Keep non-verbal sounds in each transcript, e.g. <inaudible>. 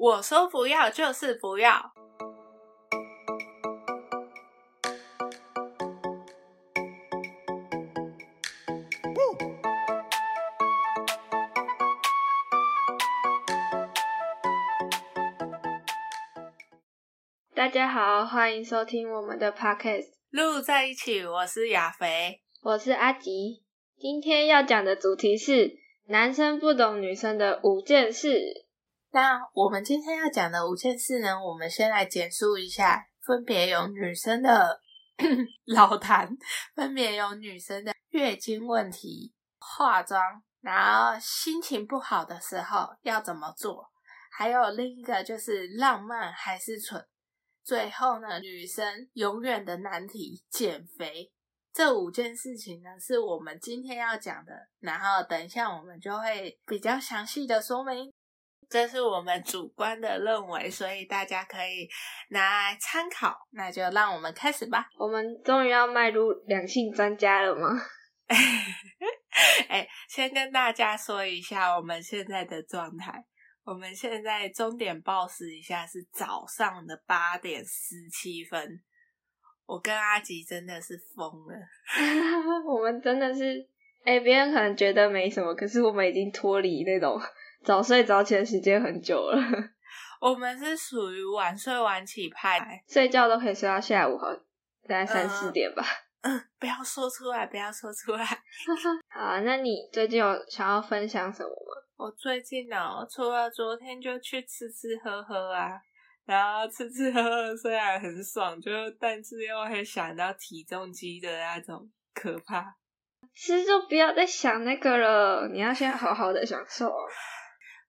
我说不要就是不要。大家好，欢迎收听我们的 podcast，录在一起，我是亚肥。我是阿吉。今天要讲的主题是男生不懂女生的五件事。那我们今天要讲的五件事呢，我们先来简述一下，分别有女生的 <clears throat> 老痰，分别有女生的月经问题、化妆，然后心情不好的时候要怎么做，还有另一个就是浪漫还是蠢，最后呢，女生永远的难题减肥。这五件事情呢，是我们今天要讲的，然后等一下我们就会比较详细的说明。这是我们主观的认为，所以大家可以拿来参考。那就让我们开始吧。我们终于要迈入两性专家了吗？<laughs> 哎，先跟大家说一下我们现在的状态。我们现在终点报时一下是早上的八点十七分。我跟阿吉真的是疯了，<laughs> 我们真的是，哎，别人可能觉得没什么，可是我们已经脱离那种。早睡早起的时间很久了，<laughs> 我们是属于晚睡晚起派，睡觉都可以睡到下午，好，大概三四点吧。嗯，不要说出来，不要说出来。<laughs> 好，那你最近有想要分享什么吗？我最近呢，除了昨天就去吃吃喝喝啊，然后吃吃喝喝虽然很爽，就但是又会想到体重机的那种可怕。吃就不要再想那个了，你要先好好的享受。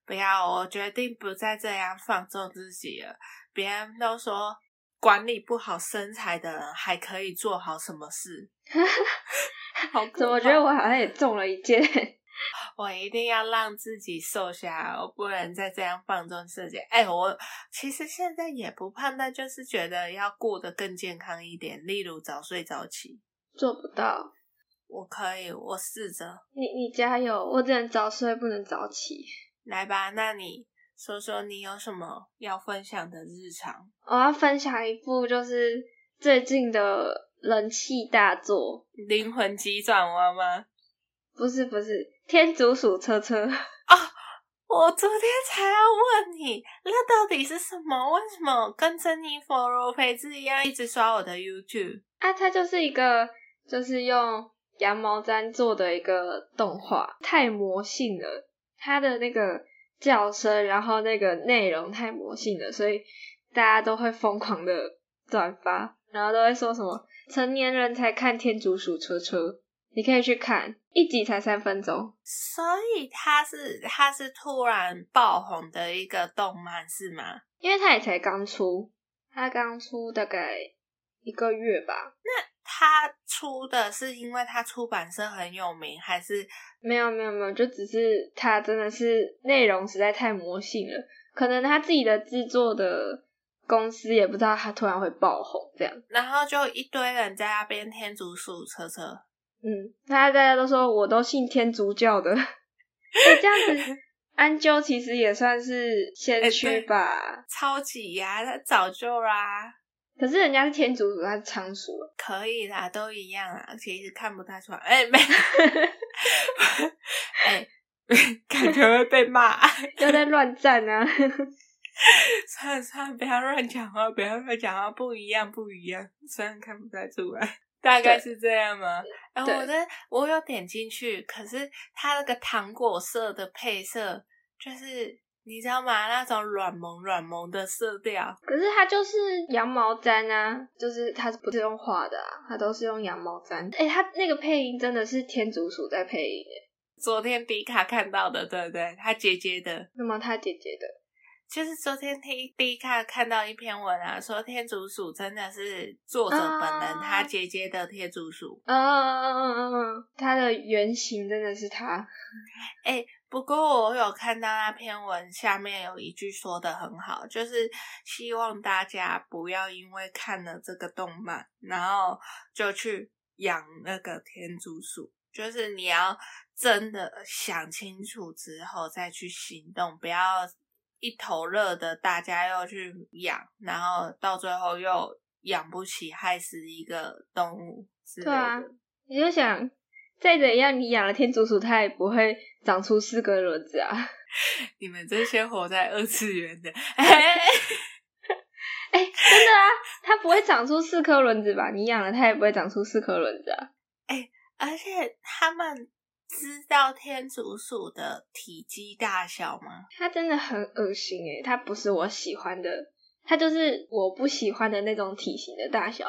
不要，我决定不再这样放纵自己了。别人都说管理不好身材的人还可以做好什么事？<laughs> 好，怎么觉得我好像也中了一箭？<laughs> 我一定要让自己瘦下来，我不能再这样放纵自己。哎，我其实现在也不胖，但就是觉得要过得更健康一点，例如早睡早起。做不到，我可以，我试着。你你加油，我只能早睡，不能早起。来吧，那你说说你有什么要分享的日常？我要分享一部就是最近的人气大作《灵魂急转弯》吗？不是不是，《天竺鼠车车》啊！<laughs> 我昨天才要问你，那到底是什么？为什么跟珍妮佛罗培兹一样一直刷我的 YouTube？啊，它就是一个就是用羊毛毡做的一个动画，太魔性了。他的那个叫声，然后那个内容太魔性了，所以大家都会疯狂的转发，然后都会说什么成年人才看天竺鼠车车，你可以去看一集才三分钟，所以它是它是突然爆红的一个动漫是吗？因为它也才刚出，它刚出大概一个月吧。那他出的是因为他出版社很有名，还是没有没有没有，就只是他真的是内容实在太魔性了，可能他自己的制作的公司也不知道他突然会爆红这样，然后就一堆人在那边天竺鼠车车，嗯，大家大家都说我都信天竺教的，这样子，<laughs> 安啾其实也算是先驱吧，超级呀，他早就啦。可是人家是天竺鼠，他是仓鼠，可以啦，都一样啊，其实看不太出来。哎，没，<laughs> 哎，<laughs> 感觉会被骂，<laughs> 又在乱战啊！算了算了，不要乱讲话，不要乱讲话，不一样不一样，虽然看不太出来，大概是这样吗？哎，我的我有点进去，可是它那个糖果色的配色就是。你知道吗？那种软萌软萌的色调，可是它就是羊毛毡啊，就是它不是用画的啊，它都是用羊毛毡。哎，它那个配音真的是天竺鼠在配音诶。昨天迪卡看到的，对不对？他姐姐的。那么他姐姐的，就是昨天听迪卡看到一篇文啊，说天竺鼠真的是作者本人他姐姐的天竺鼠。嗯嗯嗯嗯嗯，它的原型真的是他。哎。不过我有看到那篇文下面有一句说的很好，就是希望大家不要因为看了这个动漫，然后就去养那个天竺鼠，就是你要真的想清楚之后再去行动，不要一头热的，大家又去养，然后到最后又养不起，害死一个动物之类对啊的。你就想再怎样，你养了天竺鼠，它也不会长出四个轮子啊。<laughs> 你们这些活在二次元的，<laughs> 哎、真的啊，它不会长出四颗轮子吧？你养了它也不会长出四颗轮子啊。而且他们知道天竺鼠的体积大小吗？它真的很恶心诶，它不是我喜欢的，它就是我不喜欢的那种体型的大小。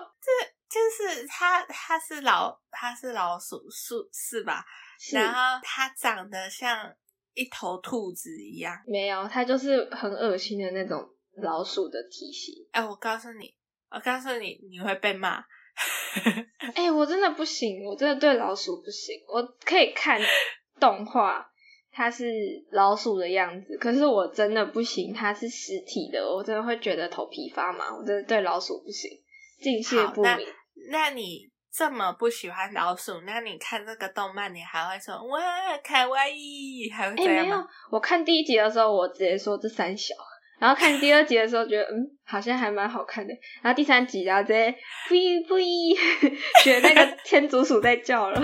就是它，它是老，它是老鼠，是是吧？是然后它长得像一头兔子一样。没有，它就是很恶心的那种老鼠的体型。哎，我告诉你，我告诉你，你会被骂。<laughs> 哎、我真的不行，我真的对老鼠不行。我可以看 <laughs> 动画，它是老鼠的样子，可是我真的不行，它是实体的，我真的会觉得头皮发麻。我真的对老鼠不行，敬谢不敏。那你这么不喜欢老鼠，那你看这个动漫，你还会说哇卡哇伊，还会哎、没有这样吗？，我看第一集的时候，我直接说这三小，然后看第二集的时候，觉得嗯，好像还蛮好看的。然后第三集，然后直接不不，觉得 <laughs> 那个天竺鼠在叫了。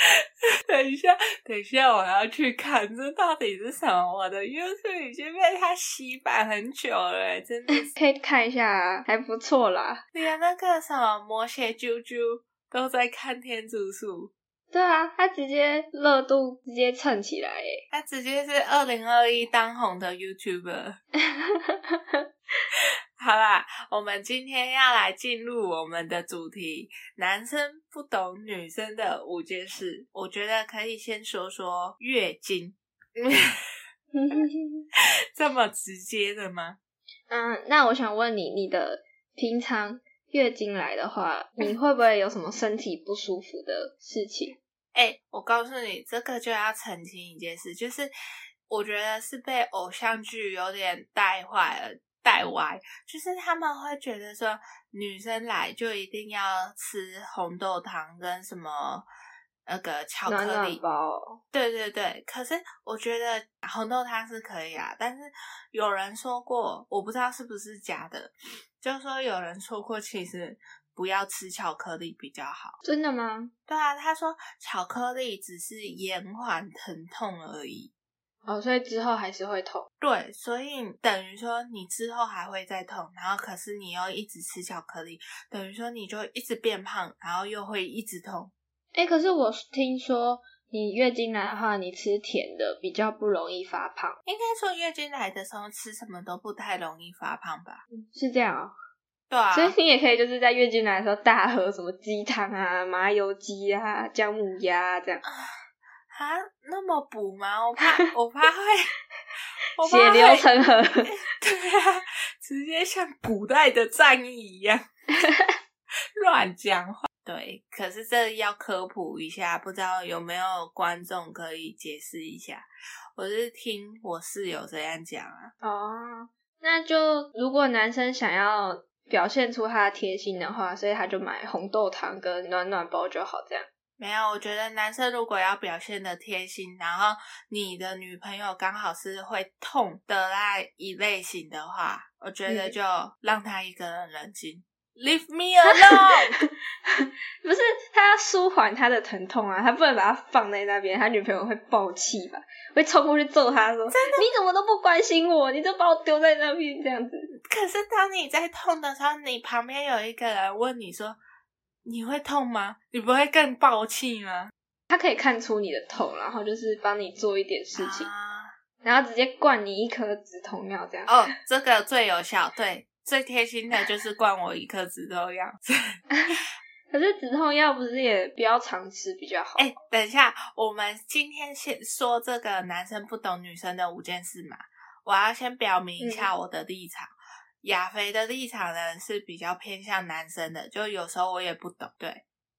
<laughs> 等一下，等一下，我要去看这到底是什么？我的 YouTube 已经被他洗版很久了，欸真的，<laughs> 可以看一下啊，还不错啦。连那个什么魔血啾啾都在看天竺鼠，对啊，他直接热度直接蹭起来诶。他直接是二零二一当红的 YouTuber。<laughs> 好啦，我们今天要来进入我们的主题：男生不懂女生的五件事。我觉得可以先说说月经，<laughs> 这么直接的吗？<laughs> 嗯，那我想问你，你的平常月经来的话，你会不会有什么身体不舒服的事情？<laughs> 哎、我告诉你，这个就要澄清一件事，就是我觉得是被偶像剧有点带坏了、带歪，就是他们会觉得说女生来就一定要吃红豆汤跟什么那个巧克力，包，对对对。可是我觉得红豆汤是可以啊，但是有人说过，我不知道是不是假的，就是说有人说过，其实不要吃巧克力比较好。真的吗？对啊，他说巧克力只是延缓疼痛而已。哦，所以之后还是会痛。对，所以等于说你之后还会再痛，然后可是你又一直吃巧克力，等于说你就一直变胖，然后又会一直痛。哎、可是我听说你月经来的话，你吃甜的比较不容易发胖，应该说月经来的时候吃什么都不太容易发胖吧？是这样哦。对啊，所以你也可以就是在月经来的时候大喝什么鸡汤啊、麻油鸡啊、姜母鸭、啊、这样，啊那么补吗？我怕 <laughs> 我怕会，我怕血流成河。<laughs> 对啊，直接像古代的战役一样 <laughs> 乱讲话。对，可是这要科普一下，不知道有没有观众可以解释一下？我是听我室友这样讲啊。哦，那就如果男生想要表现出他的贴心的话，所以他就买红豆汤跟暖暖包就好，这样。没有，我觉得男生如果要表现的贴心，然后你的女朋友刚好是会痛的那一类型的话，我觉得嗯就让他一个人冷静、l e a v e me <laughs> alone。<laughs> 不是他要舒缓他的疼痛啊，他不能把他放在那边，他女朋友会爆气吧，会冲过去揍他说：“你怎么都不关心我，你就把我丢在那边这样子。可是当你在痛的时候，你旁边有一个人问你说：“你会痛吗？”你不会更爆气吗？”他可以看出你的痛，然后就是帮你做一点事情，啊然后直接灌你一颗止痛药这样。哦，这个最有效，对，最贴心的就是灌我一颗止痛药。<laughs> 可是止痛药不是也不要常吃比较好？哎、等一下，我们今天先说这个男生不懂女生的五件事嘛。我要先表明一下我的立场。亚肥的立场呢是比较偏向男生的，就有时候我也不懂。对，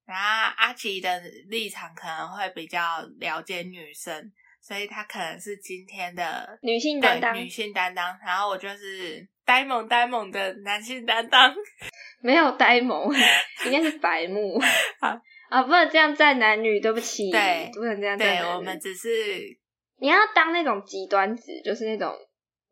然后阿吉的立场可能会比较了解女生，所以他可能是今天的女性担当女性担当，然后我就是呆萌呆萌的男性担当。<laughs> 没有呆萌，应该是白目。<laughs> 好啊，不能这样站男女，对不起，对不能这样站对男女。我们只是你要当那种极端子，就是那种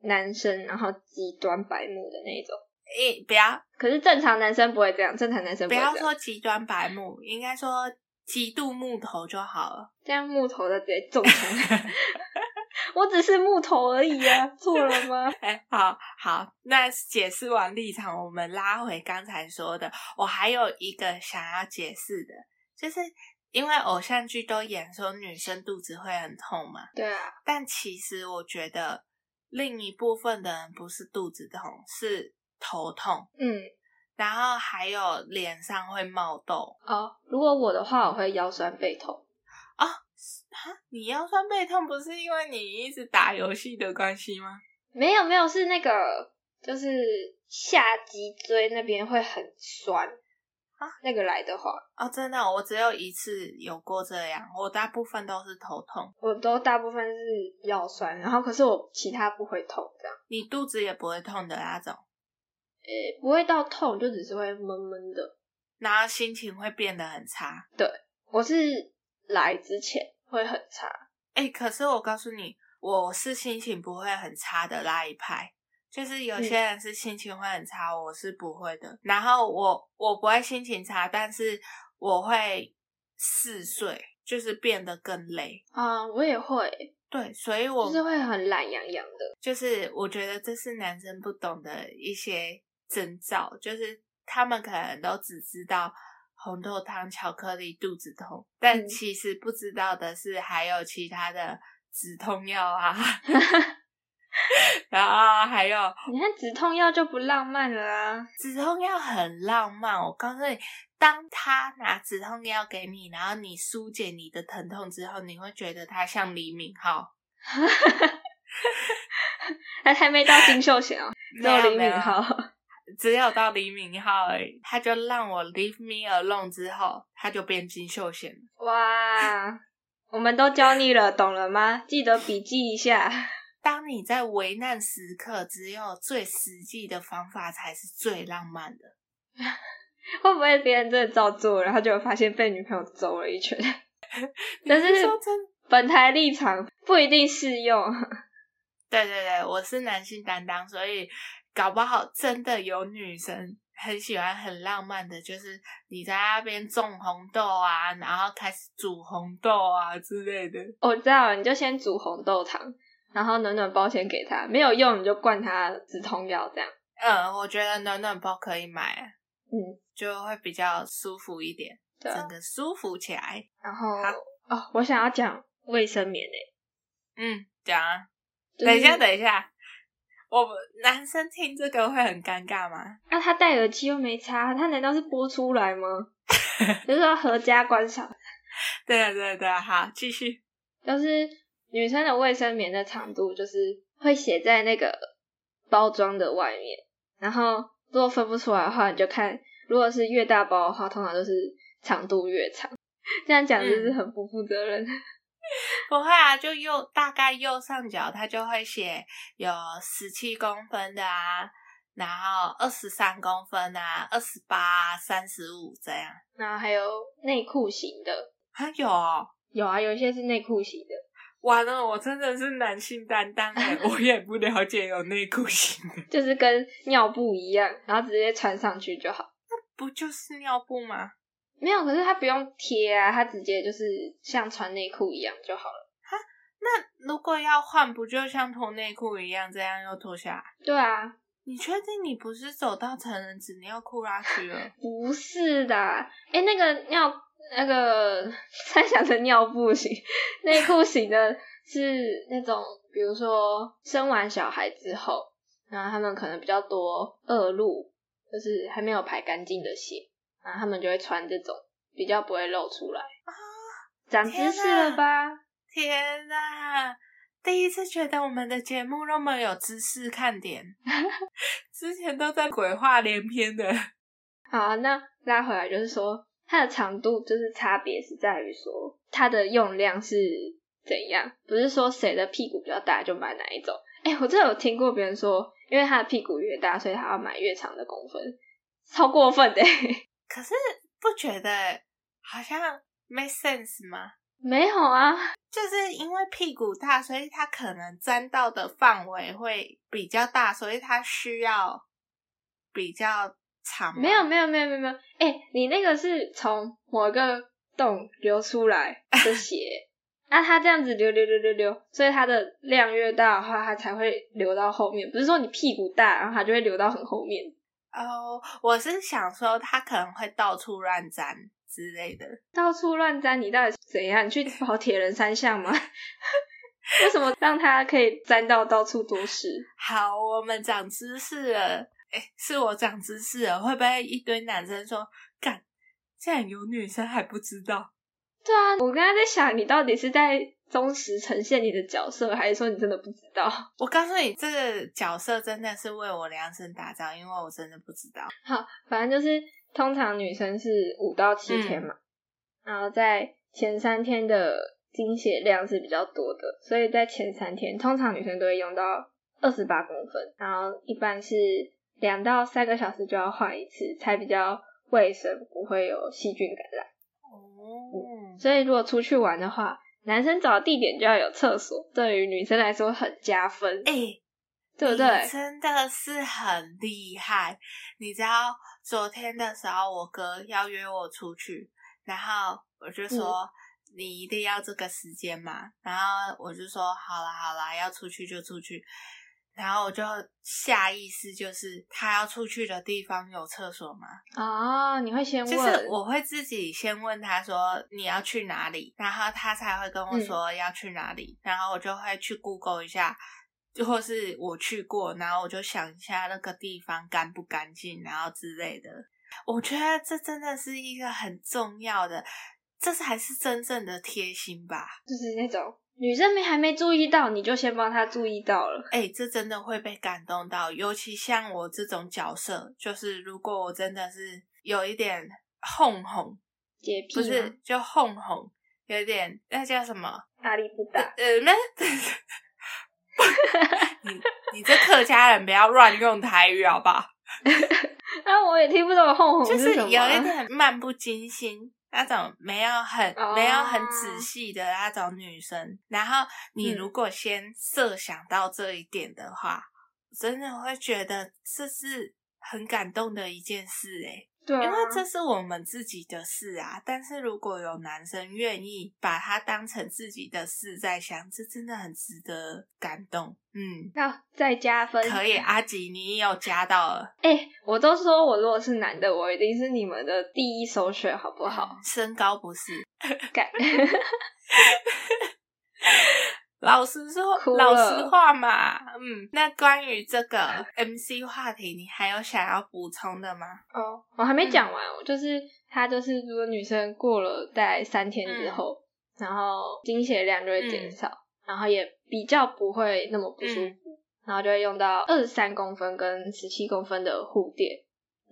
男生，然后极端白目的那种。诶，不要可是正常男生不会这样，正常男生不要。说极端白目，应该说极度木头就好了。这样木头的直接中枪。<laughs> 我只是木头而已啊，错了吗？<laughs> 哎、好好，那解释完立场，我们拉回刚才说的，我还有一个想要解释的，就是因为偶像剧都演说女生肚子会很痛嘛，对啊，但其实我觉得另一部分的人不是肚子痛，是头痛，嗯，然后还有脸上会冒痘哦，如果我的话，我会腰酸背痛。啊。哈，你腰酸背痛不是因为你一直打游戏的关系吗？没有没有，是那个就是下脊椎那边会很酸啊，那个来的话，哦，真的，我只有一次有过这样，我大部分都是头痛。我都大部分是腰酸，然后可是我其他不会痛，这样，你肚子也不会痛的那种，诶，不会到痛，就只是会闷闷的。然后心情会变得很差。对我是来之前会很差，哎、可是我告诉你，我是心情不会很差的那一派，就是有些人是心情会很差，我是不会的。然后我我不会心情差，但是我会嗜睡，就是变得更累。啊、我也会，对，所以我就是会很懒洋洋的。就是我觉得这是男生不懂的一些征兆，就是他们可能都只知道红豆汤、巧克力肚子痛，但嗯其实不知道的是还有其他的止痛药啊，<laughs> 然 <laughs> 后还有你看止痛药就不浪漫了啊！止痛药很浪漫。我告诉你，当他拿止痛药给你，然后你疏解你的疼痛之后，你会觉得他像李敏镐。<laughs> 还还没到金秀贤哦，<laughs> 只有李敏镐。只有到李敏镐而已，他就让我 leave me alone 之后，他就变金秀贤了。哇，我们都教你了，懂了吗？记得笔记一下。当你在危难时刻，只有最实际的方法才是最浪漫的。<laughs> 会不会别人真的照做，然后就发现被女朋友揍了一拳？<laughs> 但是本台立场不一定适用。<laughs> 对对对，我是男性担当，所以搞不好真的有女生很喜欢很浪漫的，就是你在那边种红豆啊，然后开始煮红豆啊之类的。我知道，你就先煮红豆汤，然后暖暖包先给他，没有用你就灌他止痛药，这样。嗯，我觉得暖暖包可以买，嗯，就会比较舒服一点，整个舒服起来。然后哦，我想要讲卫生棉诶、嗯，讲啊。就是等一下，等一下，我们男生听这个会很尴尬吗？那、他戴耳机又没插，他难道是播出来吗？<laughs> 就是要合家观赏。对啊，对啊，对啊，好，继续。就是女生的卫生棉的长度，就是会写在那个包装的外面。然后如果分不出来的话，你就看，如果是越大包的话，通常都是长度越长。这样讲就是很不负责任。不会啊，就右大概右上角它就会写有十七公分的啊，然后二十三公分啊，二十八、三十五这样。然后还有内裤型的，还有哦，有啊，有一些是内裤型的。完了，我真的是男性担当哎，<laughs> 我也不了解有内裤型的，就是跟尿布一样，然后直接穿上去就好。那不就是尿布吗？没有，可是它不用贴啊，它直接就是像穿内裤一样就好了。哈那如果要换，不就像脱内裤一样，这样又脱下来？对啊，你确定你不是走到成人纸尿裤拉去了？<laughs> 不是的，哎，那个尿那个 <laughs> 猜想的尿布型内裤型的是那种，比如说生完小孩之后，然后他们可能比较多恶露，就是还没有排干净的血，然后他们就会穿这种，比较不会露出来啊。长知识了吧？天哪！第一次觉得我们的节目那么有知识看点，<laughs> 之前都在鬼话连篇的。好啊，那拉回来就是说，它的长度就是差别是在于说它的用量是怎样，不是说谁的屁股比较大就买哪一种。哎、我真的有听过别人说，因为他的屁股越大，所以他要买越长的公分，超过分的、<laughs> 可是不觉得好像 make sense 吗？没有啊，就是因为屁股大，所以它可能沾到的范围会比较大，所以它需要比较长。没有，没有，没有，没有，没有。哎，你那个是从某个洞流出来的 <laughs> 血，那它这样子流流流流流，所以它的量越大的话，它才会流到后面。不是说你屁股大，然后它就会流到很后面。哦，我是想说，它可能会到处乱粘。之类的，到处乱粘，你到底是怎样？你去跑铁人三项吗？<laughs> 为什么让它可以粘到到处都是？好，我们长知识了。哎，是我长知识了，会不会一堆男生说干？竟然有女生还不知道？对啊，我刚刚在想，你到底是在忠实呈现你的角色，还是说你真的不知道？<laughs> 我告诉你，这个角色真的是为我量身打造，因为我真的不知道。好，反正就是。通常女生是五到七天嘛，然后在前三天的经血量是比较多的，所以在前三天，通常女生都会用到二十八公分，然后一般是两到三个小时就要换一次，才比较卫生，不会有细菌感染。哦，所以如果出去玩的话，男生找地点就要有厕所，对于女生来说很加分。哎，对不对？真的是很厉害，你知道。昨天的时候，我哥要约我出去，然后我就说你一定要这个时间嘛，然后我就说好啦好啦，要出去就出去，然后我就下意识就是他要出去的地方有厕所吗？哦，你会先问，就是我会自己先问他说你要去哪里，然后他才会跟我说要去哪里，然后我就会去 Google 一下。或是我去过，然后我就想一下那个地方干不干净，然后之类的。我觉得这真的是一个很重要的，这才是真正的贴心吧。就是那种女生没还没注意到，你就先帮她注意到了。哎，这真的会被感动到。尤其像我这种角色，就是如果我真的是有一点哄哄洁癖，不是就哄哄，有点那叫什么？压力不大。呃，那。<laughs> 你你这客家人不要乱用台语好不好？那 <laughs> 我也听不懂哄哄就是有一点漫不经心那种，没有很没有很仔细的那种女生。然后你如果先设想到这一点的话，真的会觉得这是很感动的一件事哎。因为这是我们自己的事啊，但是如果有男生愿意把它当成自己的事在想，这真的很值得感动。嗯，那再加分可以，阿吉你也有加到了。哎，我都说我如果是男的，我一定是你们的第一首选，好不好？身高不是，改。<laughs> <laughs> <laughs> 老实说，老实话嘛，嗯，那关于这个 MC 话题，你还有想要补充的吗？哦，我还没讲完，就是他就是，如果女生过了大概三天之后，然后经血量就会减少，然后也比较不会那么不舒服，然后就会用到二十三公分跟十七公分的护垫。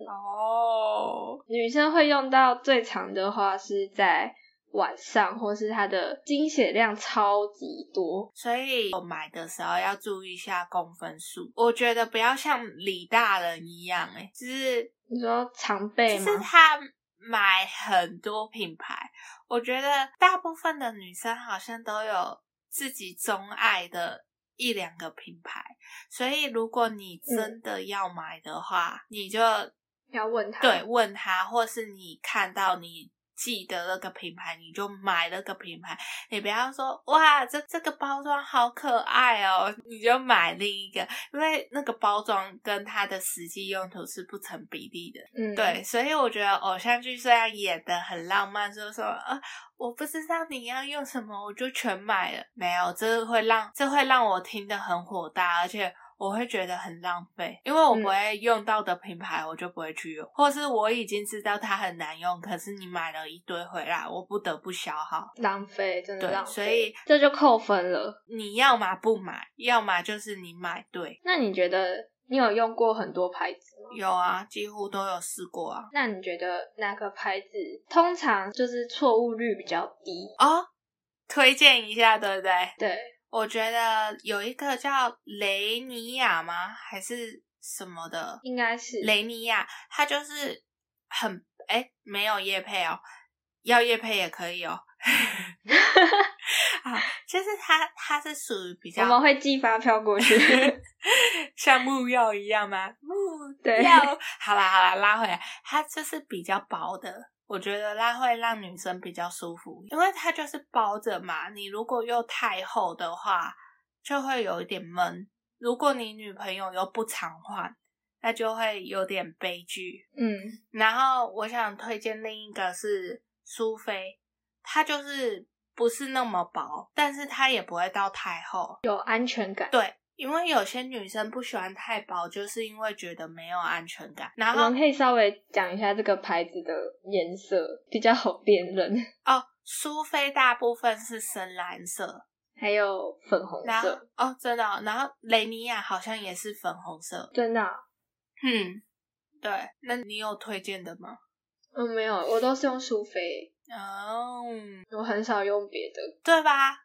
哦，女生会用到最长的话是在。晚上，或是它的精血量超级多，所以我买的时候要注意一下公分数。我觉得不要像李大人一样，哎，就是你说常备吗？是他买很多品牌，我觉得大部分的女生好像都有自己钟爱的一两个品牌，所以如果你真的要买的话，你就要问他，对，问他，或是你看到你。记得那个品牌，你就买那个品牌。你不要说哇，这这个包装好可爱哦，你就买另一个，因为那个包装跟它的实际用途是不成比例的。嗯，对，所以我觉得偶像剧虽然演的很浪漫，说说呃，我不知道你要用什么，我就全买了。没有，这会让这会让我听得很火大，而且。我会觉得很浪费，因为我不会用到的品牌，我就不会去用，或是我已经知道它很难用，可是你买了一堆回来，我不得不消耗，浪费，真的浪费，所以这就扣分了。你要么不买，要么就是你买对。那你觉得你有用过很多牌子吗？有啊，几乎都有试过啊。那你觉得哪个牌子通常就是错误率比较低哦？推荐一下，对不对？对。我觉得有一个叫雷尼亚吗？还是什么的？应该是雷尼亚，它就是很哎，没有叶配哦，要叶配也可以哦。<laughs> 啊，就是它它是属于比较我们会寄发票过去。<laughs> 像木药一样吗？木对曜，好啦好啦，拉回来，它就是比较薄的。我觉得它会让女生比较舒服，因为它就是包着嘛。你如果又太厚的话，就会有一点闷。如果你女朋友又不常换，那就会有点悲剧。嗯，然后我想推荐另一个是苏菲，它就是不是那么薄，但是它也不会到太厚。有安全感。对，因为有些女生不喜欢太薄，就是因为觉得没有安全感。然后我们可以稍微讲一下这个牌子的颜色，比较好辨认。<laughs> 哦，苏菲大部分是深蓝色，还有粉红色，哦真的哦、然后雷尼亚好像也是粉红色。真的啊、嗯，对，那你有推荐的吗？嗯，没有，我都是用苏菲，哦，我很少用别的，对吧？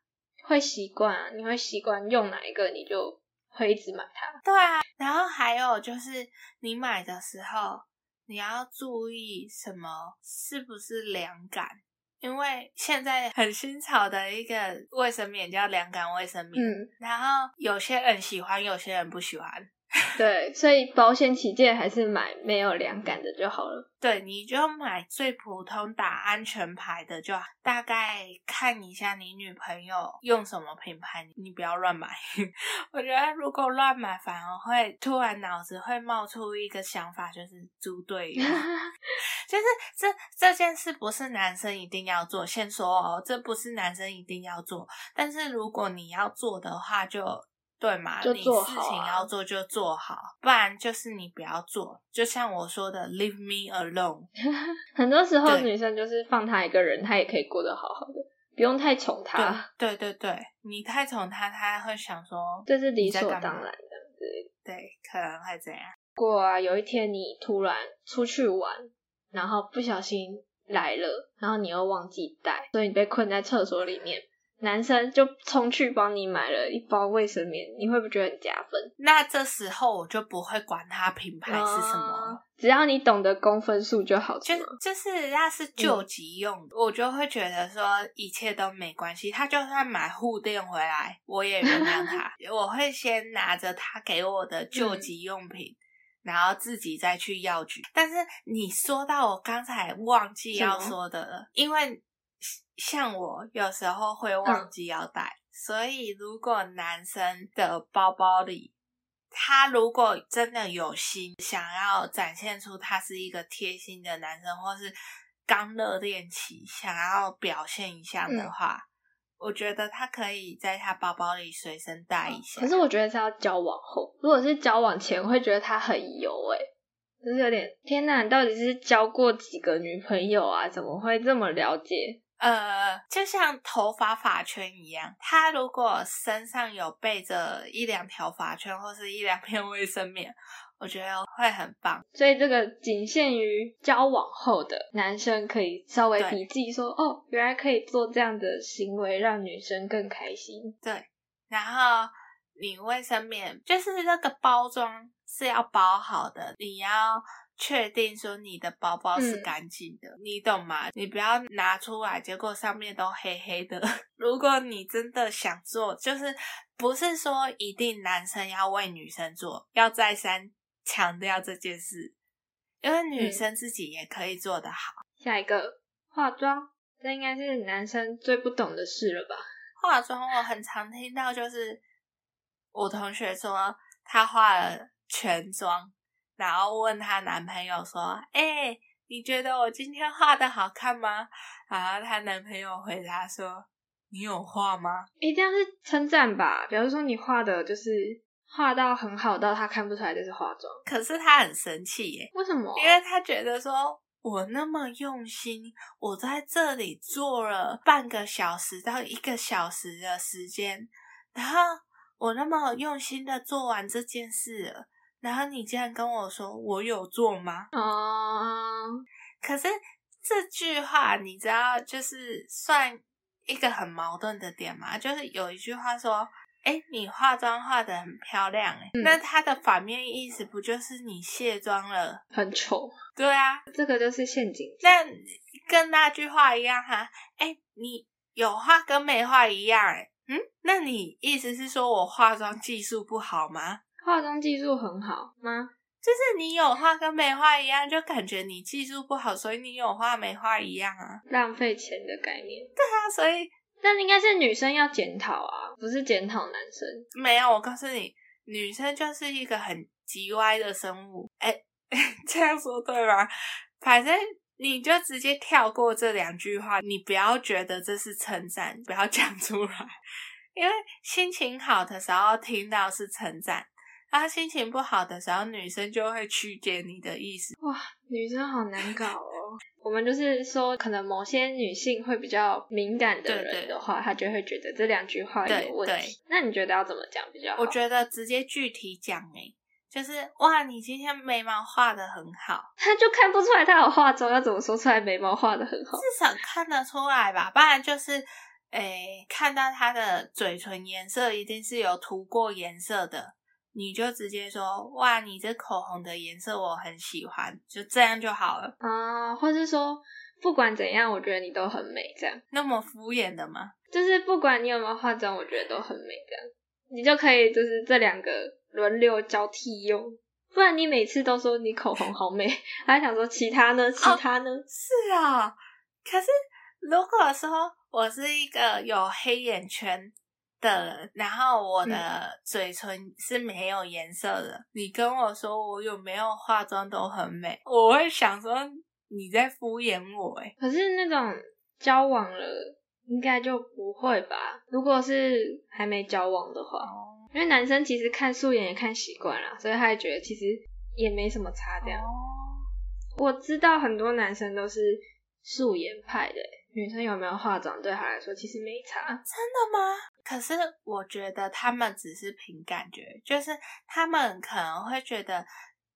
会习惯啊，你会习惯用哪一个，你就会一直买它。对啊，然后还有就是你买的时候，你要注意什么是不是凉感，因为现在很新潮的一个卫生棉叫凉感卫生棉，嗯，然后有些人喜欢，有些人不喜欢。对，所以保险起见还是买没有凉感的就好了。对，你就买最普通打安全牌的就好，大概看一下你女朋友用什么品牌，你不要乱买。<laughs> 我觉得如果乱买，反而会突然脑子会冒出一个想法，就是猪队友。<laughs> 就是这这件事不是男生一定要做，先说哦，这不是男生一定要做，但是如果你要做的话就。对嘛，就你做好啊事情要做就做好，不然就是你不要做。就像我说的，leave me alone。<laughs> 很多时候女生就是放他一个人，她也可以过得好好的，不用太宠他，对对你太宠他，他会想说，这是理所当然的。对，对，可能会这样。如果啊有一天你突然出去玩，然后不小心来了，然后你又忘记带，所以你被困在厕所里面，男生就冲去帮你买了一包卫生棉，你会不会觉得很加分？那这时候我就不会管它品牌是什么只要你懂得公分数就好，就就是它是救急用的，我就会觉得说一切都没关系。他就算买护垫回来，我也原谅他。<laughs> 我会先拿着他给我的救急用品，然后自己再去药局。但是你说到我刚才忘记要说的了，因为像我有时候会忘记要带，所以如果男生的包包里他如果真的有心想要展现出他是一个贴心的男生，或是刚热恋期想要表现一下的话，我觉得他可以在他包包里随身带一下。可是我觉得是要交往后，如果是交往前，我会觉得他很油诶、就是有点天哪，你到底是交过几个女朋友啊？怎么会这么了解？呃，就像头发发圈一样，他如果身上有备着一两条发圈或是一两片卫生棉，我觉得会很棒。所以这个仅限于交往后的男生可以稍微对笔记说，哦，原来可以做这样的行为，让女生更开心。对，然后你卫生棉就是那个包装是要包好的，你要确定说你的包包是嗯干净的，你懂吗？你不要拿出来，结果上面都黑黑的。<laughs> 如果你真的想做，就是不是说一定男生要为女生做，要再三强调这件事，因为女嗯生自己也可以做得好。下一个化妆，这应该是男生最不懂的事了吧？化妆我很常听到，就是我同学说他化了全妆，然后问她男朋友说：“哎、你觉得我今天画的好看吗？”然后她男朋友回答说：“你有画吗一定要是称赞吧？比如说你画的就是画到很好，到他看不出来这是化妆，？”可是他很生气耶，为什么？因为他觉得说。我那么用心，我在这里做了半个小时到一个小时的时间，然后我那么用心的做完这件事了，然后你竟然跟我说我有做吗？哦，可是这句话你知道，就是算一个很矛盾的点嘛，就是有一句话说。哎，你化妆化的很漂亮，哎、嗯那它的反面意思不就是你卸妆了？很丑，对啊，这个就是陷阱。那跟那句话一样哈，哎，你有画跟没画一样哎。嗯，那你意思是说我化妆技术不好吗？化妆技术很好吗？就是你有画跟没画一样，就感觉你技术不好，所以你有画没画一样啊，浪费钱的概念。对啊，所以那应该是女生要检讨啊，不是检讨男生。没有，我告诉你，女生就是一个很极歪的生物。哎，<laughs> 这样说对吗？反正你就直接跳过这两句话，你不要觉得这是称赞，不要讲出来，因为心情好的时候听到是称赞。他心情不好的时候，女生就会曲解你的意思。哇，女生好难搞哦。我们就是说，可能某些女性会比较敏感的人的话，她就会觉得这两句话有问题。那你觉得要怎么讲比较好？我觉得直接具体讲诶，就是哇，你今天眉毛画的很好，他 <laughs> 就看不出来他有化妆，要怎么说出来眉毛画的很好？至少看得出来吧，不然就是诶，看到他的嘴唇颜色一定是有涂过颜色的。你就直接说哇，你这口红的颜色我很喜欢，就这样就好了啊。或是说不管怎样，我觉得你都很美，这样那么敷衍的吗？就是不管你有没有化妆，我觉得都很美，这样你就可以就是这两个轮流交替用。不然你每次都说你口红好美，还想说其他呢？其他呢？是啊，可是如果说我是一个有黑眼圈。的，然后我的嘴唇是没有颜色的。你跟我说我有没有化妆都很美，我会想说你在敷衍我哎。可是那种交往了，应该就不会吧？如果是还没交往的话，因为男生其实看素颜也看习惯了，所以他也觉得其实也没什么差。这样，我知道很多男生都是素颜派的。女生有没有化妆对他来说其实没差，真的吗？可是我觉得他们只是凭感觉，就是他们可能会觉得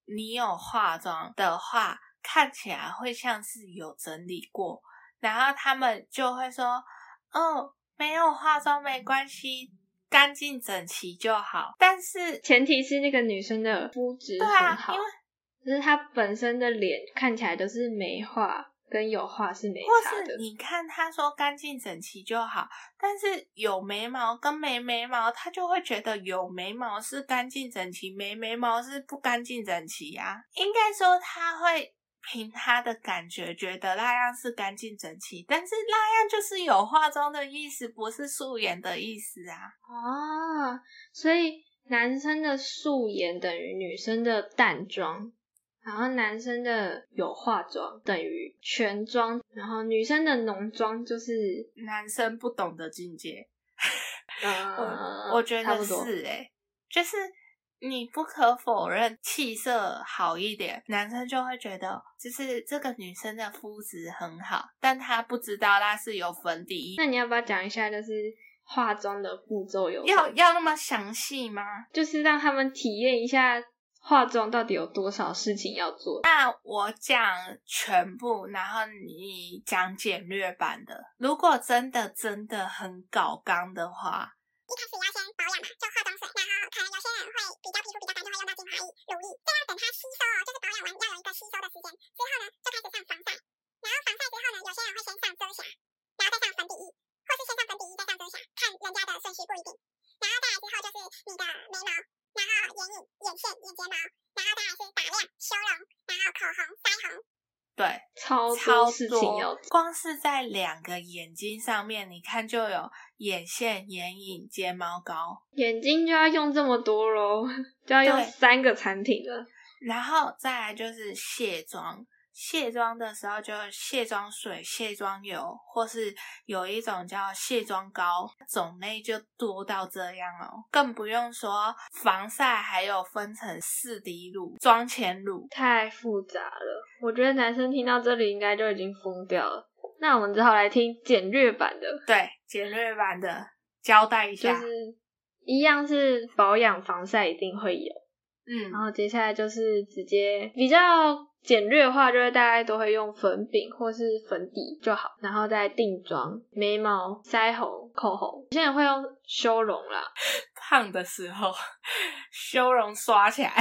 你有化妆的话，看起来会像是有整理过，然后他们就会说：“哦，没有化妆没关系，干净整齐就好。”但是前提是那个女生的肤质很好，因为就是她本身的脸看起来都是没化。跟有画是没差的。你看他说干净整齐就好，但是有眉毛跟没眉毛，他就会觉得有眉毛是干净整齐，没眉毛是不干净整齐呀。应该说他会凭他的感觉觉得那样是干净整齐，但是那样就是有化妆的意思，不是素颜的意思啊。哦，所以男生的素颜等于女生的淡妆。然后男生的有化妆等于全妆，然后女生的浓妆就是男生不懂的境界。我我觉得是哎，就是你不可否认气色好一点，男生就会觉得就是这个女生的肤质很好，但他不知道她是有粉底。那你要不要讲一下，就是化妆的步骤有要要那么详细吗？就是让他们体验一下。化妆到底有多少事情要做？那我讲全部，然后你讲简略版的。如果真的真的很搞刚的话，一开始要先保养嘛，就化妆水，然后可能有些人会比较皮肤比较干，就会用到精华液、乳液，这样等它吸收，就是保养完要有一个吸收的时间。之后呢，就开始上防晒，然后防晒之后呢，有些人会先上遮瑕，然后再上粉底液，或是先上粉底液再上遮瑕，看人家的顺序不一定。然后再来之后就是你的眉毛。然后眼影、眼线、眼睫毛，然后再来是打亮、修容，然后口红、腮红。对，超超事情要光是在两个眼睛上面，你看就有眼线、眼影、睫毛膏，眼睛就要用这么多喽，就要用三个产品了。然后再来就是卸妆。卸妆的时候就卸妆水、卸妆油，或是有一种叫卸妆膏，种类就多到这样哦。更不用说防晒，还有分成四滴乳、妆前乳，太复杂了。我觉得男生听到这里应该就已经疯掉了。那我们只好来听简略版的，对，简略版的交代一下，就是一样是保养防晒一定会有，嗯，然后接下来就是直接比较。简略的话就是大概都会用粉饼或是粉底就好，然后再定妆、眉毛、腮红、口红。现在会用修容啦，<laughs> 胖的时候修容刷起来，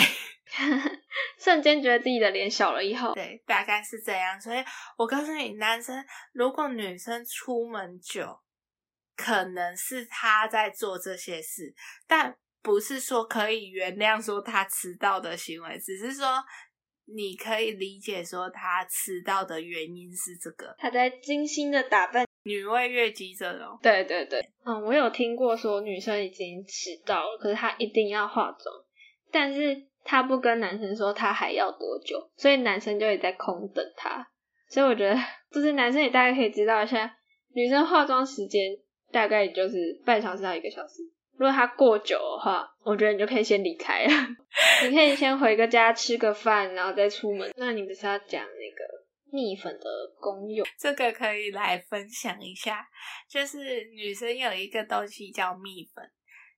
<laughs> 瞬间觉得自己的脸小了以后，对，大概是这样。所以我告诉你，男生如果女生出门久，可能是他在做这些事，但不是说可以原谅说他迟到的行为，只是说你可以理解说他迟到的原因是这个。他在精心的打扮。女为悦己者容。对对对，嗯，我有听过说女生已经迟到了，可是她一定要化妆，但是她不跟男生说她还要多久，所以男生就也在空等她。所以我觉得，就是男生也大概可以知道一下，女生化妆时间大概就是半小时到一个小时。如果它过久的话，我觉得你就可以先离开了，<laughs> 你可以先回个家吃个饭，然后再出门。那你不是要讲那个？蜜粉的功用，这个可以来分享一下。就是女生有一个东西叫蜜粉，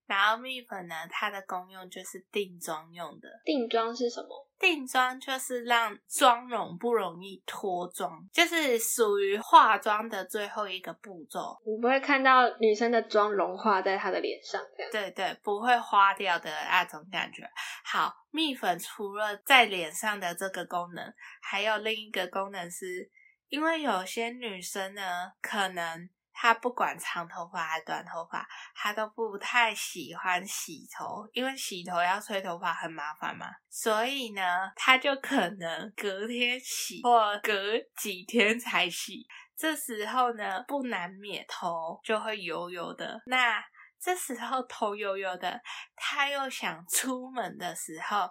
然后蜜粉呢，它的功用就是定妆用的。定妆是什么？定妆就是让妆容不容易脱妆，就是属于化妆的最后一个步骤。你不会看到女生的妆融化在她的脸上，这样对对，不会花掉的那种感觉。好，蜜粉除了在脸上的这个功能，还有另一个功能是，因为有些女生呢，可能。他不管长头发还是短头发，他都不太喜欢洗头，因为洗头要吹头发很麻烦嘛。所以呢，他就可能隔天洗，或隔几天才洗。这时候呢，不难免头就会油油的。那这时候头油油的，他又想出门的时候。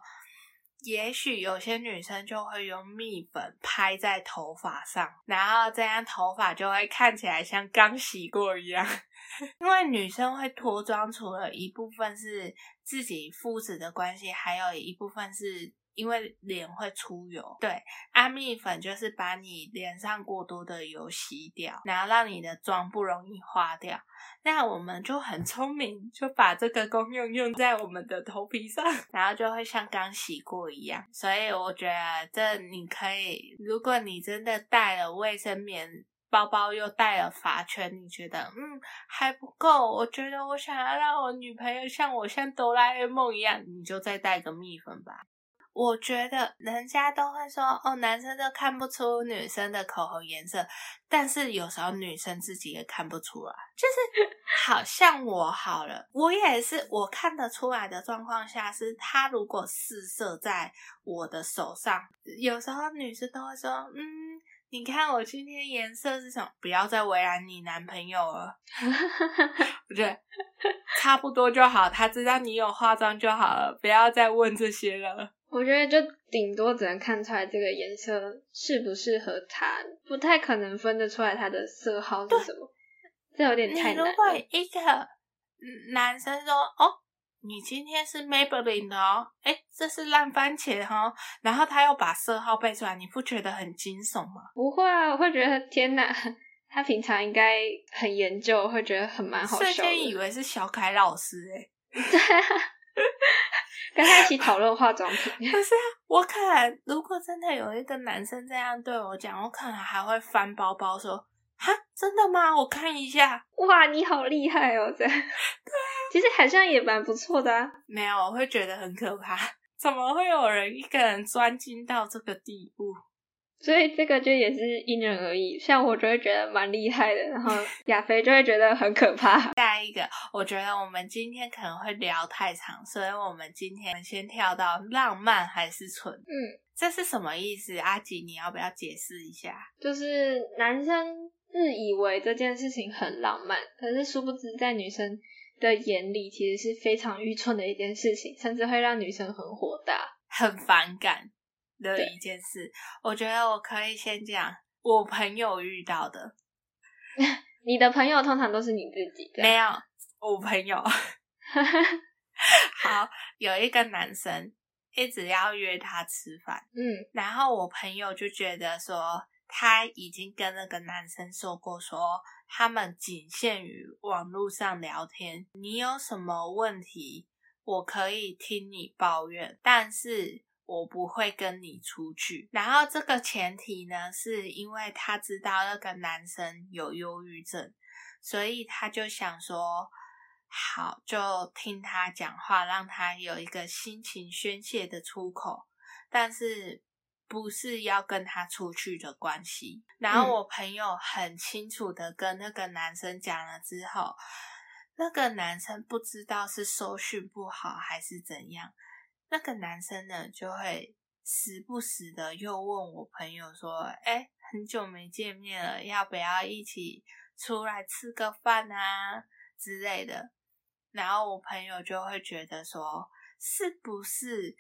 也许有些女生就会用蜜粉拍在头发上，然后这样头发就会看起来像刚洗过一样。<laughs> 因为女生会脱妆，除了一部分是自己肤质的关系，还有一部分是。因为脸会出油，对，安蜜粉就是把你脸上过多的油洗掉，然后让你的妆不容易花掉。那我们就很聪明，就把这个功用用在我们的头皮上，然后就会像刚洗过一样。所以我觉得这你可以，如果你真的带了卫生棉包包，又带了发圈，你觉得嗯还不够，我觉得我想要让我女朋友像我像哆啦 A 梦一样，你就再带个蜜粉吧。我觉得人家都会说哦，男生都看不出女生的口红颜色，但是有时候女生自己也看不出来。就是好像我好了，我也是我看得出来的状况下，是他如果试色在我的手上，有时候女生都会说，嗯，你看我今天颜色是什么？不要再为难你男朋友了。<laughs> 我觉得差不多就好，他知道你有化妆就好了，不要再问这些了。我觉得就顶多只能看出来这个颜色适不适合他，不太可能分得出来它的色号是什么，这有点太难。如果一个男生说：“哦，你今天是 Maybelline 的哦，哎，这是烂番茄哈。”然后他又把色号背出来，你不觉得很惊悚吗？不会啊，我会觉得天哪，<laughs> 他平常应该很研究，会觉得很蛮好笑。瞬间以为是小凯老师哎。对啊。跟他一起讨论化妆品。<laughs> 可是啊，我可能如果真的有一个男生这样对我讲，我可能还会翻包包说：“哈，真的吗？我看一下。”哇，你好厉害哦！这样 <laughs> 对啊，其实好像也蛮不错的啊。没有，我会觉得很可怕。<laughs> 怎么会有人一个人钻进到这个地步？所以这个就也是因人而异，像我就会觉得蛮厉害的，然后 <laughs> 亚飞就会觉得很可怕。下一个，我觉得我们今天可能会聊太长，所以我们今天先跳到浪漫还是蠢。嗯，这是什么意思？阿吉，你要不要解释一下？就是男生自以为这件事情很浪漫，可是殊不知在女生的眼里，其实是非常愚蠢的一件事情，甚至会让女生很火大、很反感。的一件事，我觉得我可以先讲我朋友遇到的。<laughs> 你的朋友通常都是你自己？没有，我朋友。<laughs> 好，有一个男生一直要约他吃饭，嗯，然后我朋友就觉得说他已经跟那个男生说过，说他们仅限于网络上聊天，你有什么问题，我可以听你抱怨，但是。我不会跟你出去，然后这个前提呢，是因为他知道那个男生有忧郁症，所以他就想说，好，就听他讲话，让他有一个心情宣泄的出口。但是不是要跟他出去的关系。然后我朋友很清楚的跟那个男生讲了之后，那个男生不知道是收讯不好还是怎样，那个男生呢就会时不时的又问我朋友说：“哎，很久没见面了，要不要一起出来吃个饭啊之类的？”然后我朋友就会觉得说：“是不是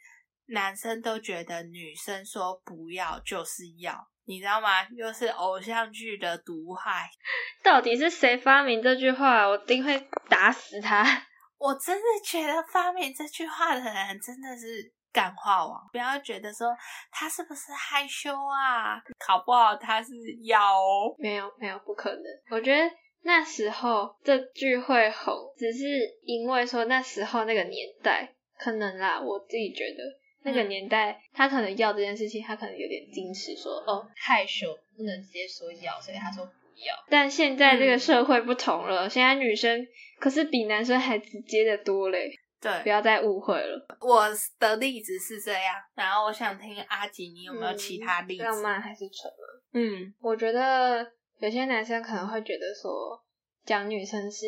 男生都觉得女生说不要就是要？你知道吗？又是偶像剧的毒害。<laughs> ”到底是谁发明这句话？我定会打死他！我真的觉得发明这句话的人真的是感化王。不要觉得说他是不是害羞啊？考不好他是要哦。没有没有，不可能。我觉得那时候这句会红，只是因为说那时候那个年代可能啦。我自己觉得那个年代他可能要这件事情，他可能有点矜持，说哦害羞不能直接说要，所以他说。但现在这个社会不同了，现在女生可是比男生还直接的多嘞。对，不要再误会了。我的例子是这样，然后我想听阿吉，你有没有其他例子？浪漫还是蠢啊？嗯，我觉得有些男生可能会觉得说，讲女生是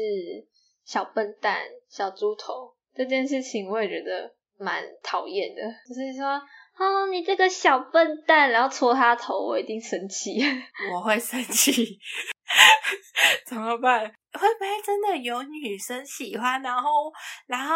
小笨蛋、小猪头这件事情，我也觉得蛮讨厌的。就是说。哦，你这个小笨蛋，然后戳他头，我一定生气。<laughs> 我会生气，<laughs> 怎么办？会不会真的有女生喜欢，然后然后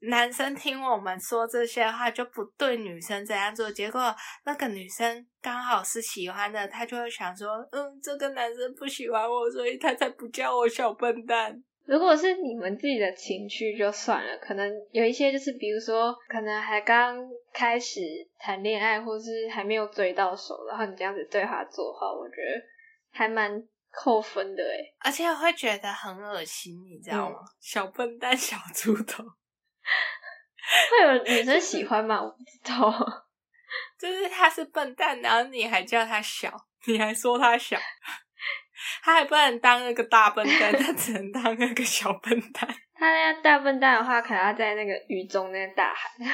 男生听我们说这些话就不对女生这样做，结果那个女生刚好是喜欢的，他就会想说，嗯，这个男生不喜欢我，所以他才不叫我小笨蛋。如果是你们自己的情绪就算了，可能有一些就是，比如说，可能还刚开始谈恋爱，或是还没有追到手，然后你这样子对他做的话，我觉得还蛮扣分的诶而且会觉得很恶心，你知道吗？小笨蛋，小猪头，会有女生喜欢吗？我不知道，<laughs> 就是他是笨蛋，然后你还叫他小，你还说他小。他还不能当那个大笨蛋，他只能当那个小笨蛋。<laughs> 他那大笨蛋的话，可能要在那个雨中那大喊。<laughs>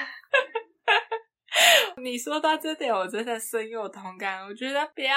你说到这点，我真的深有同感。我觉得不要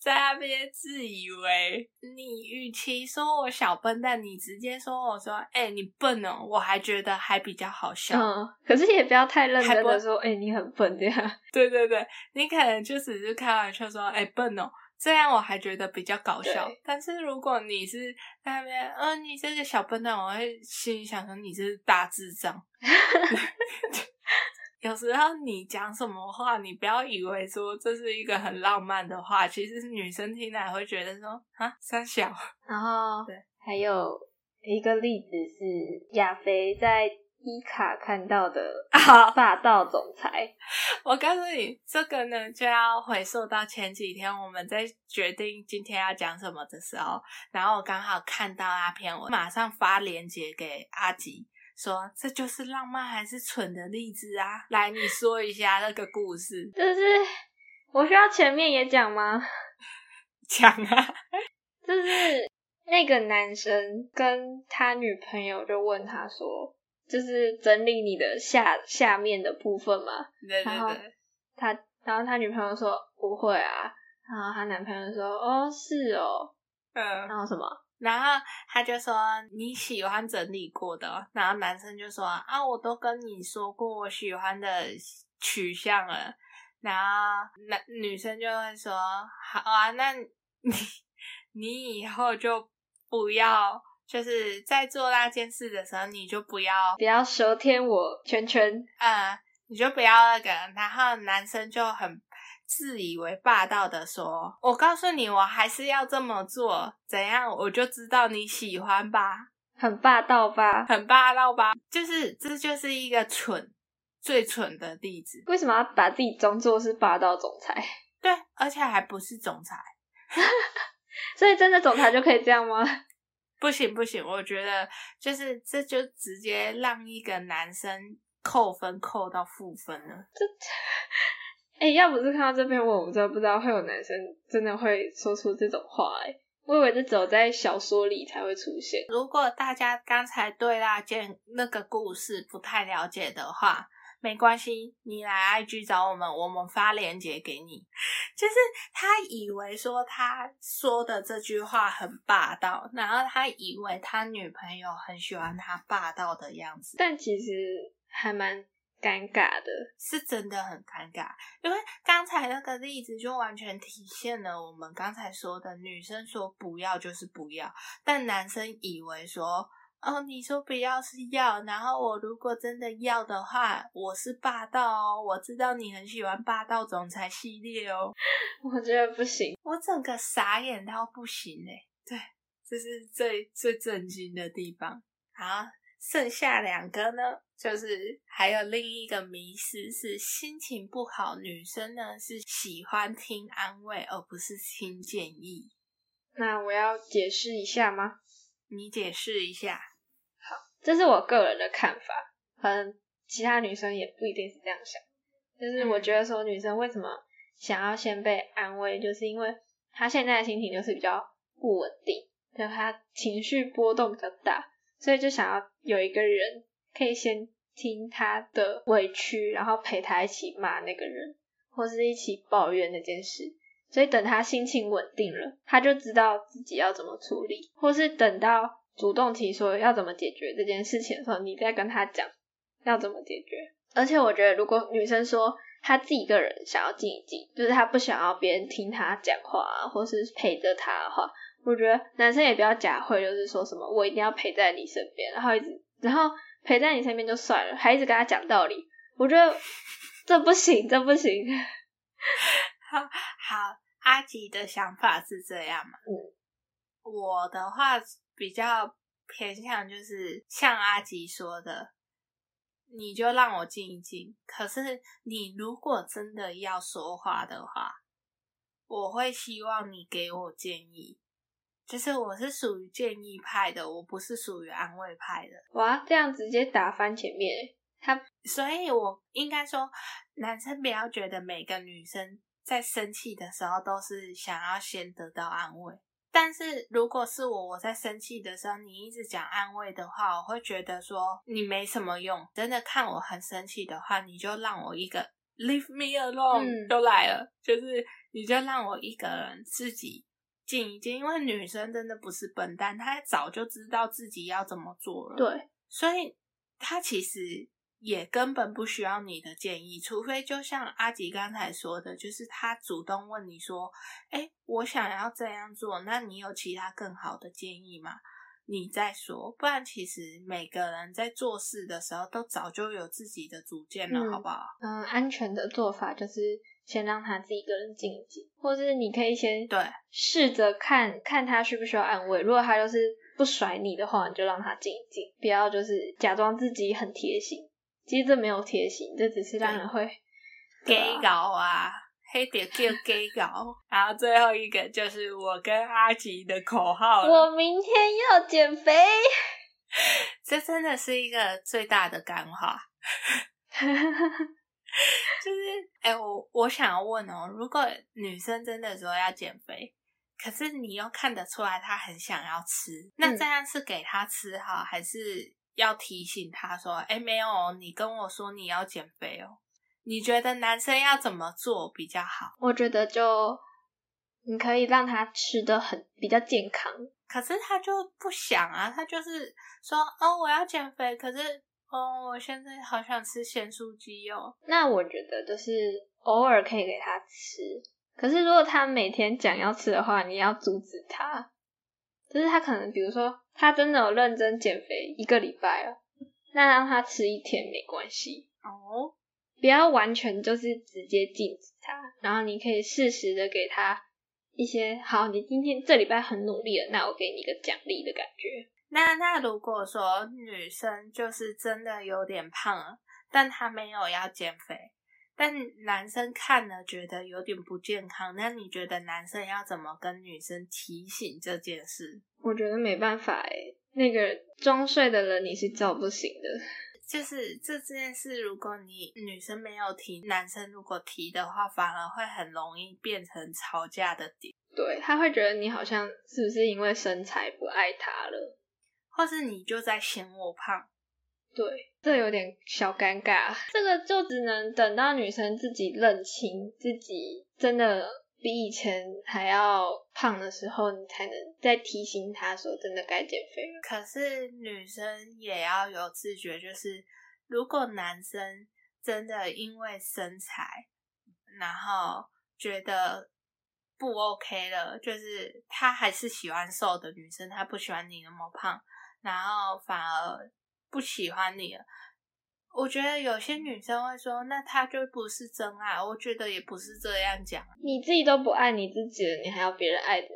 在那边自以为，你与其说我小笨蛋，你直接说我说，哎，你笨哦，我还觉得还比较好笑。嗯，可是也不要太认真的说，哎，你很笨这样。<laughs> 对对对，你可能就只是开玩笑说，哎，笨哦。这样我还觉得比较搞笑，但是如果你是在那边，嗯，你这个小笨蛋，我会心里想说你是大智障。<laughs> 有时候你讲什么话，你不要以为说这是一个很浪漫的话，其实是女生听来会觉得说啊，三小。然后对，还有一个例子是亚肥在。伊卡看到的霸道总裁，<laughs> 我告诉你，这个呢就要回溯到前几天我们在决定今天要讲什么的时候，然后我刚好看到那篇，我马上发链接给阿吉，说这就是浪漫还是蠢的例子啊！来，你说一下那个故事。就是我需要前面也讲吗？<laughs> 讲啊，就是那个男生跟他女朋友就问他说。就是整理你的下下面的部分嘛，然后他，然后他女朋友说不会啊，然后他男朋友说哦是哦，嗯，然后什么？然后他就说你喜欢整理过的，然后男生就说啊我都跟你说过我喜欢的取向了，然后男女生就会说好啊，那你 <laughs> 你以后就不要。就是在做那件事的时候，你就不要不要舌天我圈圈，嗯，你就不要那个。然后男生就很自以为霸道的说：“我告诉你，我还是要这么做，怎样我就知道你喜欢吧？很霸道吧？很霸道吧？就是这就是一个蠢最蠢的例子。为什么要把自己装作是霸道总裁？对，而且还不是总裁，<laughs> 所以真的总裁就可以这样吗？”不行不行，我觉得就是这就直接让一个男生扣分扣到负分了。这，哎，要不是看到这篇文，我真的不知道会有男生真的会说出这种话。哎，我以为这只有在小说里才会出现。如果大家刚才对那件那个故事不太了解的话，没关系，你来 IG 找我们，我们发链接给你。就是他以为说他说的这句话很霸道，然后他以为他女朋友很喜欢他霸道的样子，但其实还蛮尴尬的。是真的很尴尬。因为刚才那个例子就完全体现了我们刚才说的，女生说不要就是不要，但男生以为说。哦，你说不要是要，然后我如果真的要的话，我是霸道哦。我知道你很喜欢霸道总裁系列哦，<laughs> 我觉得不行，我整个傻眼到不行哎。对，这是最最震惊的地方。好，剩下两个呢，就是还有另一个迷思是，心情不好，女生呢是喜欢听安慰而不是听建议。那我要解释一下吗？你解释一下。这是我个人的看法，可能其他女生也不一定是这样想。就是我觉得说，女生为什么想要先被安慰，就是因为她现在的心情就是比较不稳定，就她情绪波动比较大，所以就想要有一个人可以先听她的委屈，然后陪她一起骂那个人，或是一起抱怨那件事。所以等她心情稳定了，她就知道自己要怎么处理，或是等到。主动提说要怎么解决这件事情的时候，你再跟他讲要怎么解决。而且我觉得，如果女生说她自己一个人想要静一静，就是她不想要别人听她讲话啊，或是陪着她的话，我觉得男生也不要假会，就是说什么我一定要陪在你身边，然后一直然后陪在你身边就算了，还一直跟他讲道理，我觉得这不行，这不行。<laughs> 好，好，阿吉的想法是这样嘛？嗯，我的话。比较偏向就是像阿吉说的，你就让我静一静。可是你如果真的要说话的话，我会希望你给我建议。就是我是属于建议派的，我不是属于安慰派的。哇，这样直接打翻前面他，所以我应该说，男生不要觉得每个女生在生气的时候都是想要先得到安慰。但是如果是我，我在生气的时候，你一直讲安慰的话，我会觉得说你没什么用。真的看我很生气的话，你就让我一个 leave me alone 就来了，就是你就让我一个人自己静一静。因为女生真的不是笨蛋，她早就知道自己要怎么做了。对，所以她其实。也根本不需要你的建议，除非就像阿吉刚才说的，就是他主动问你说：“哎，我想要这样做，那你有其他更好的建议吗？”你再说，不然其实每个人在做事的时候都早就有自己的主见了，好不好？嗯，安全的做法就是先让他自己一个人静一静，或是你可以先对试着看看他需不需要安慰。如果他就是不甩你的话，你就让他静一静，不要就是假装自己很贴心。其实这没有贴心，这只是让人会给搞啊，黑点就给搞。然后最后一个就是我跟阿吉的口号我明天要减肥。这真的是一个最大的干话。就是，哎，我我想要问哦，如果女生真的说要减肥，可是你又看得出来她很想要吃，那这样是给她吃好，还是？要提醒他说：“哎，没有，你跟我说你要减肥哦。你觉得男生要怎么做比较好？我觉得就你可以让他吃的很比较健康。可是他就不想啊，他就是说哦，我要减肥，可是哦，我现在好想吃咸酥鸡哦。那我觉得就是偶尔可以给他吃，可是如果他每天讲要吃的话，你要阻止他。就是他可能比如说。”他真的有认真减肥一个礼拜了，那让他吃一天没关系哦，不要完全就是直接禁止他，然后你可以适时的给他一些，好，你今天这礼拜很努力了，那我给你一个奖励的感觉。那那如果说女生就是真的有点胖了，但她没有要减肥。但男生看了觉得有点不健康，那你觉得男生要怎么跟女生提醒这件事？我觉得没办法诶，那个装睡的人你是叫不醒的。就是这件事，如果你女生没有提，男生如果提的话，反而会很容易变成吵架的点。对他会觉得你好像是不是因为身材不爱他了，或是你就在嫌我胖。对，这有点小尴尬。这个就只能等到女生自己认清自己真的比以前还要胖的时候，你才能再提醒她说真的该减肥了。可是女生也要有自觉，就是如果男生真的因为身材，然后觉得不 OK 了，就是他还是喜欢瘦的女生，他不喜欢你那么胖，然后反而不喜欢你了。我觉得有些女生会说，那他就不是真爱。我觉得也不是这样讲。你自己都不爱你自己了，你还要别人爱你？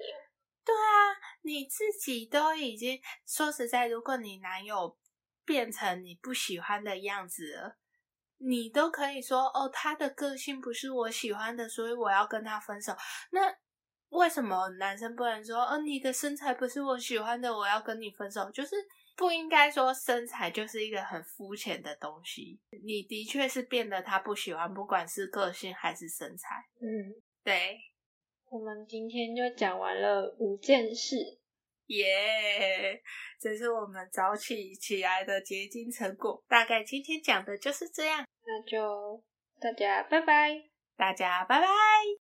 对啊，你自己都已经说实在，如果你男友变成你不喜欢的样子了，你都可以说哦，他的个性不是我喜欢的，所以我要跟他分手。那为什么男生不能说哦，你的身材不是我喜欢的，我要跟你分手？就是不应该说身材就是一个很肤浅的东西。你的确是变得他不喜欢，不管是个性还是身材。嗯，对，我们今天就讲完了五件事。耶这是我们早起起来的结晶成果。大概今天讲的就是这样，那就大家拜拜。大家拜拜。